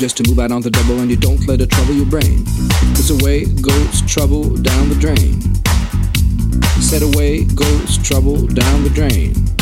just to move out on the double and you don't let it trouble your brain. Cause away goes trouble down the drain. Said away goes trouble down the drain.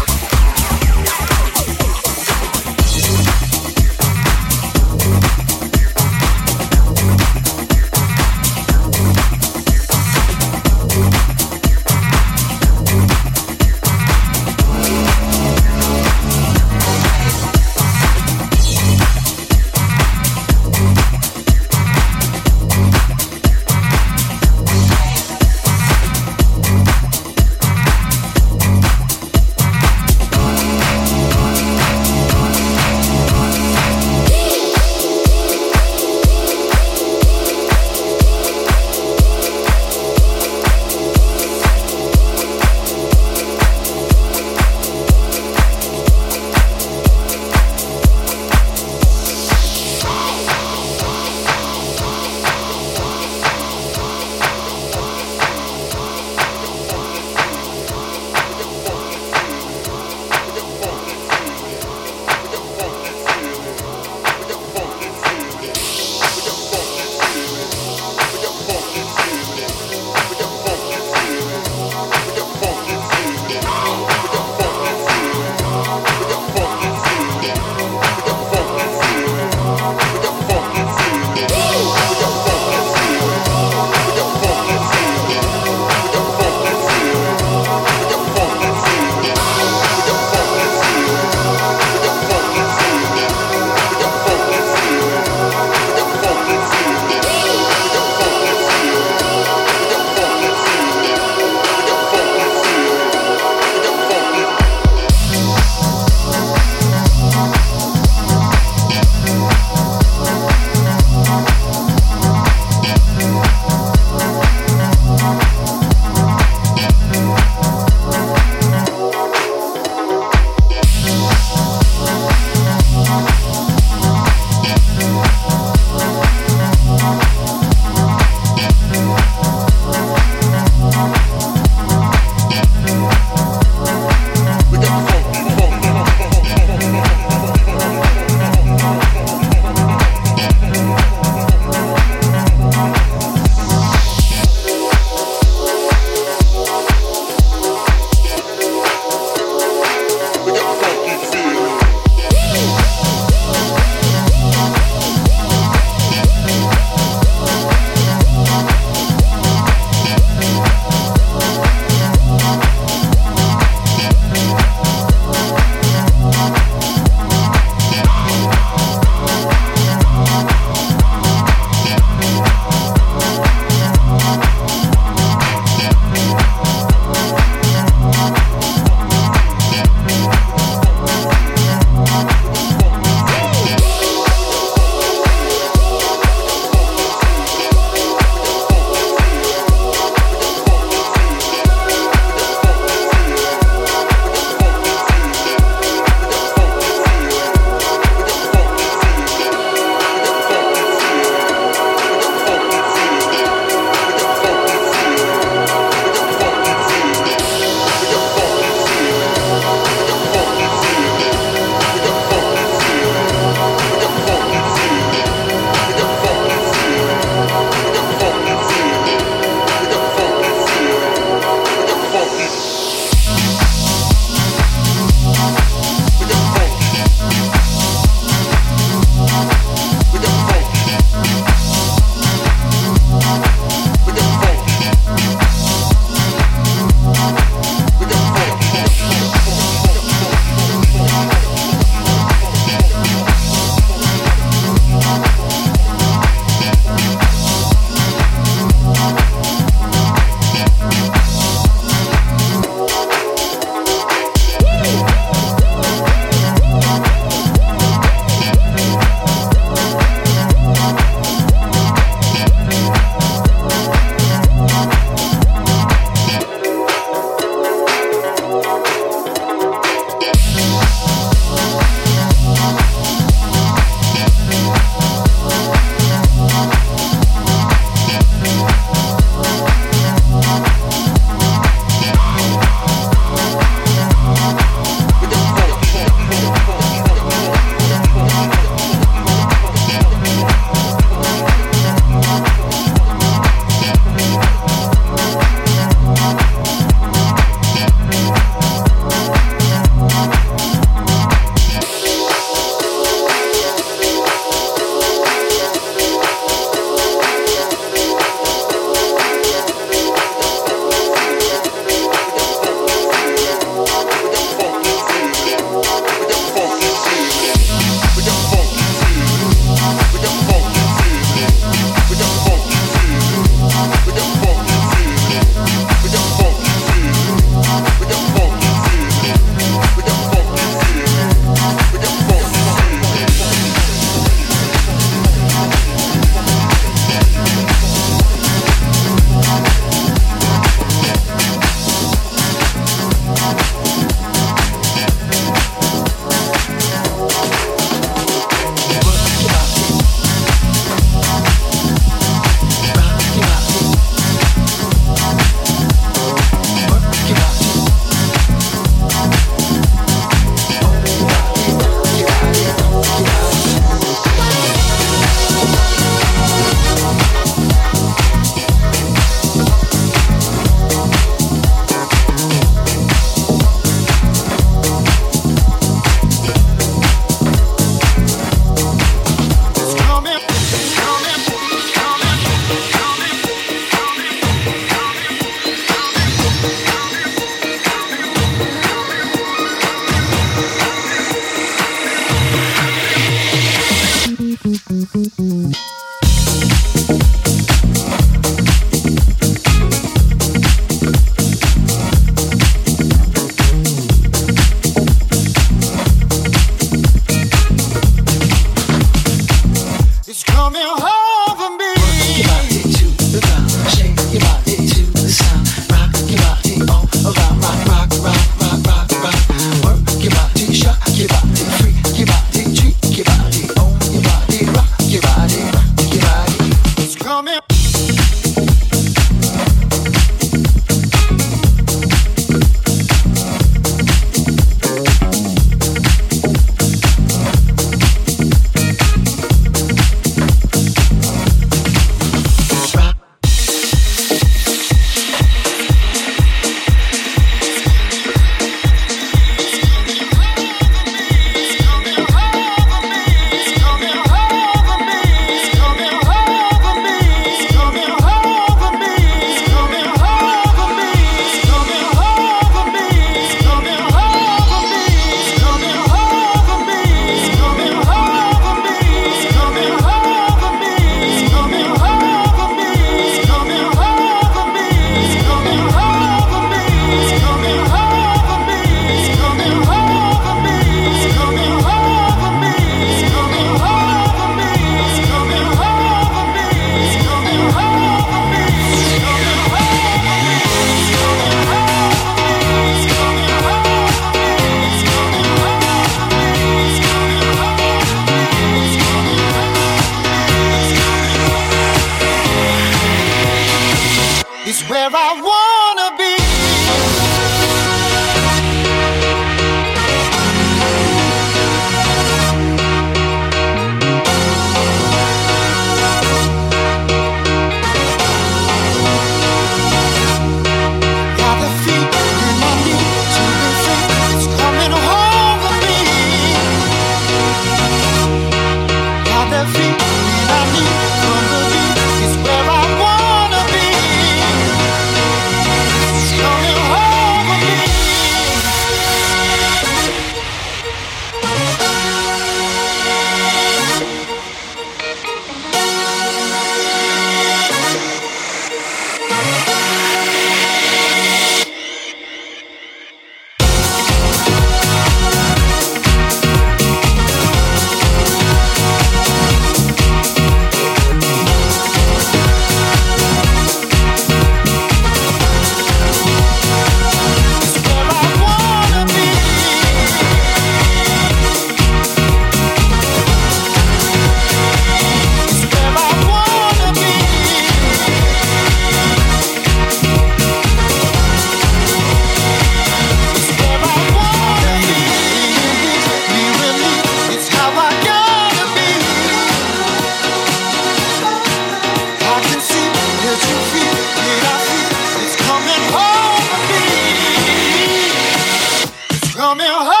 meu rosto.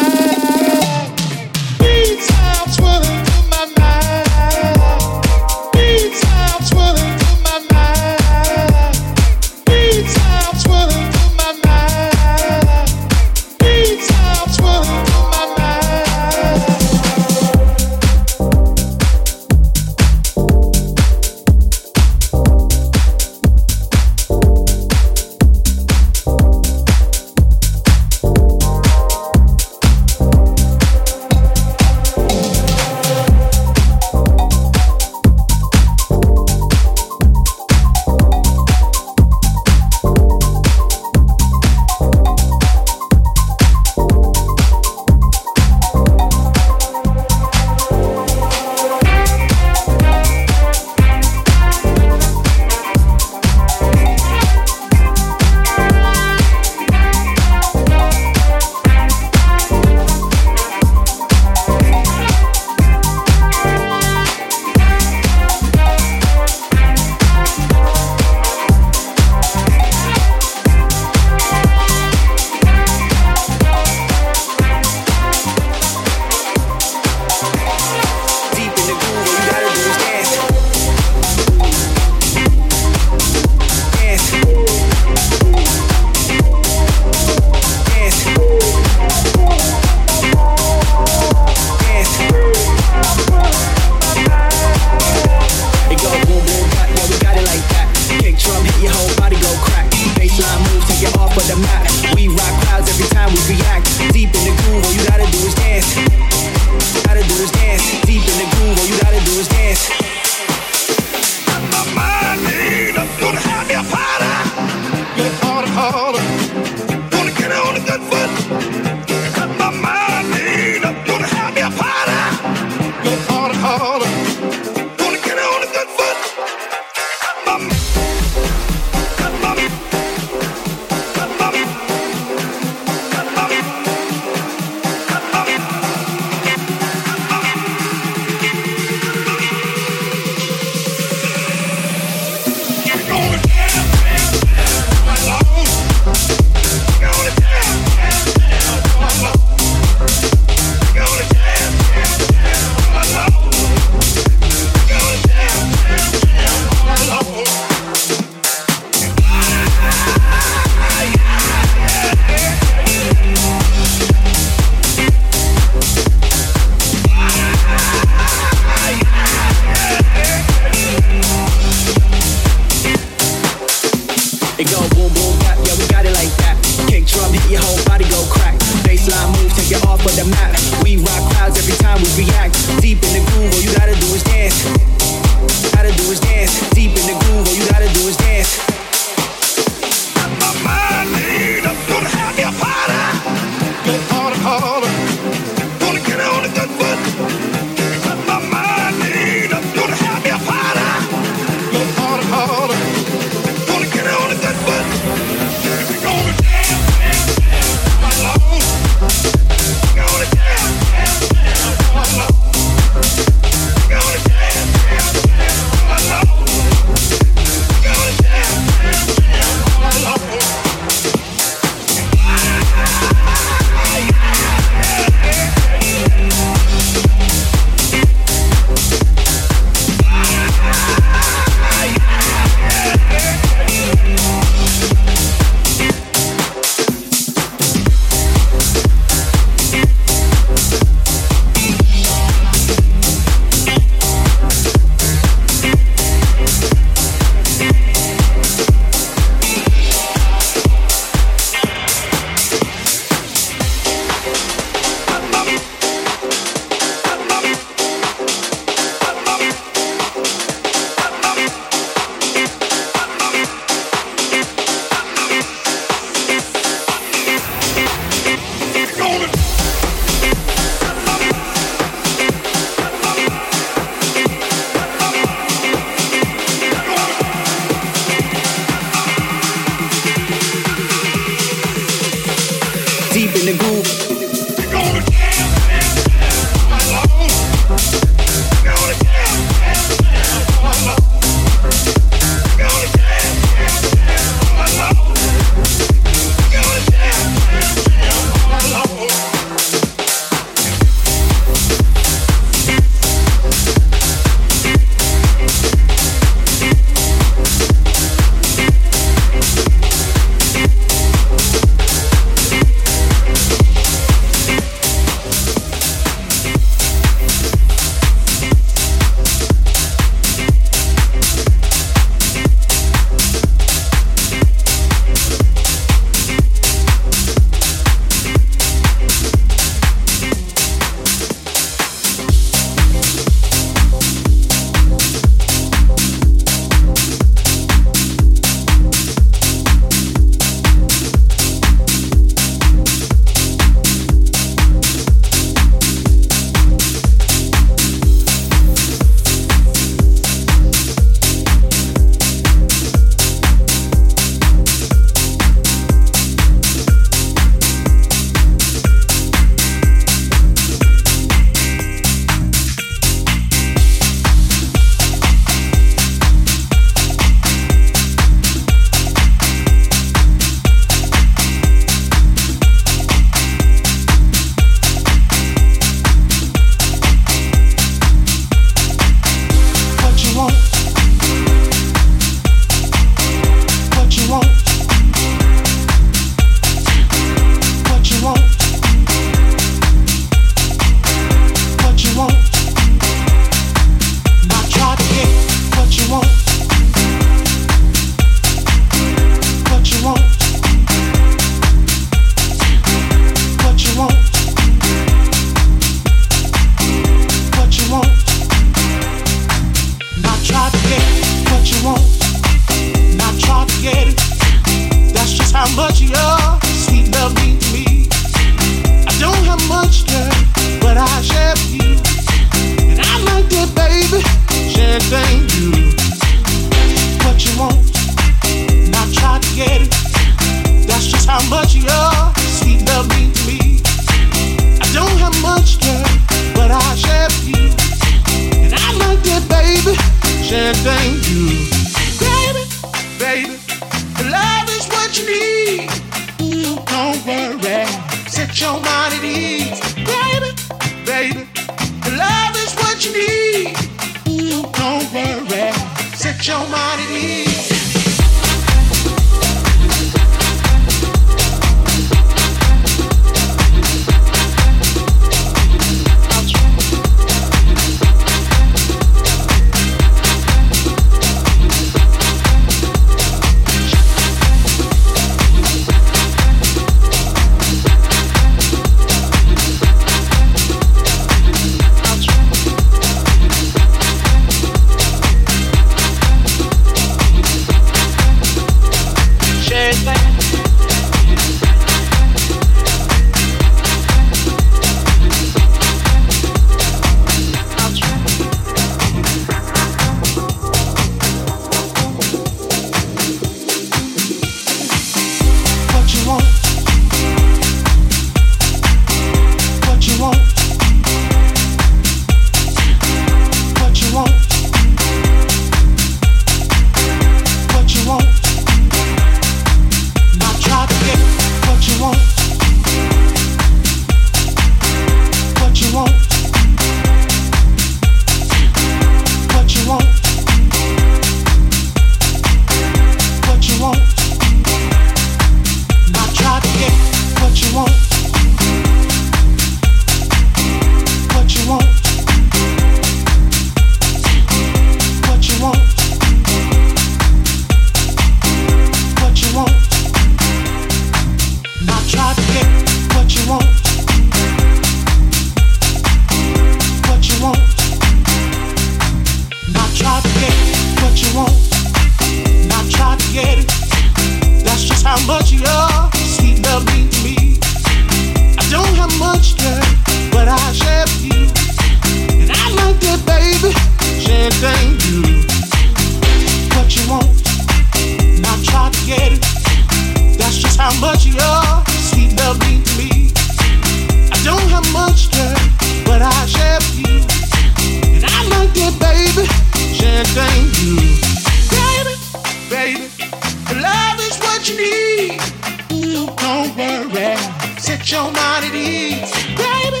worry. Set your mind at ease, baby,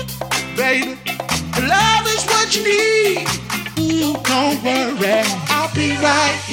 baby. Love is what you need. Don't worry, I'll be right